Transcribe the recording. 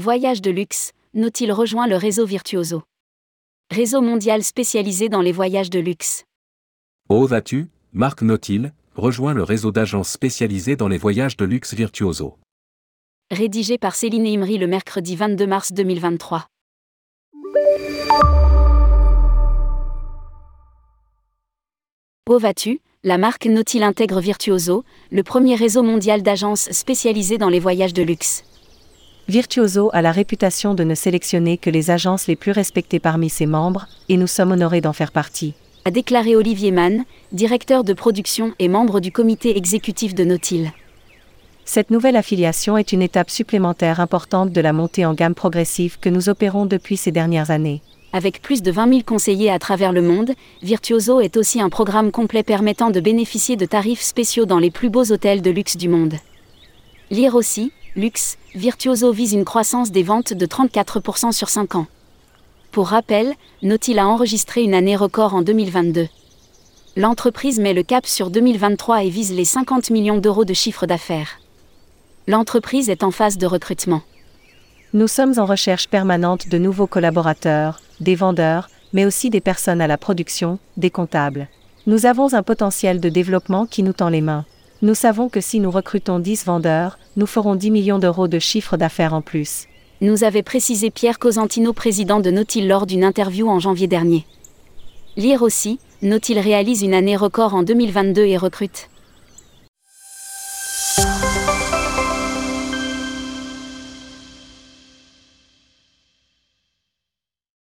Voyage de luxe, Nautil rejoint le réseau Virtuoso. Réseau mondial spécialisé dans les voyages de luxe. Osas-tu, Marc Nautil, rejoint le réseau d'agences spécialisées dans les voyages de luxe Virtuoso. Rédigé par Céline Imri le mercredi 22 mars 2023. Où vas-tu? La marque Nautil intègre Virtuoso, le premier réseau mondial d'agences spécialisées dans les voyages de luxe. Virtuoso a la réputation de ne sélectionner que les agences les plus respectées parmi ses membres, et nous sommes honorés d'en faire partie. A déclaré Olivier Mann, directeur de production et membre du comité exécutif de Nautil. Cette nouvelle affiliation est une étape supplémentaire importante de la montée en gamme progressive que nous opérons depuis ces dernières années. Avec plus de 20 000 conseillers à travers le monde, Virtuoso est aussi un programme complet permettant de bénéficier de tarifs spéciaux dans les plus beaux hôtels de luxe du monde. Lire aussi, luxe, Virtuoso vise une croissance des ventes de 34% sur 5 ans. Pour rappel, Nautil a enregistré une année record en 2022. L'entreprise met le cap sur 2023 et vise les 50 millions d'euros de chiffre d'affaires. L'entreprise est en phase de recrutement. Nous sommes en recherche permanente de nouveaux collaborateurs, des vendeurs, mais aussi des personnes à la production, des comptables. Nous avons un potentiel de développement qui nous tend les mains. Nous savons que si nous recrutons 10 vendeurs, nous ferons 10 millions d'euros de chiffre d'affaires en plus. Nous avait précisé Pierre Cosentino, président de Nautil lors d'une interview en janvier dernier. Lire aussi, Nautil réalise une année record en 2022 et recrute.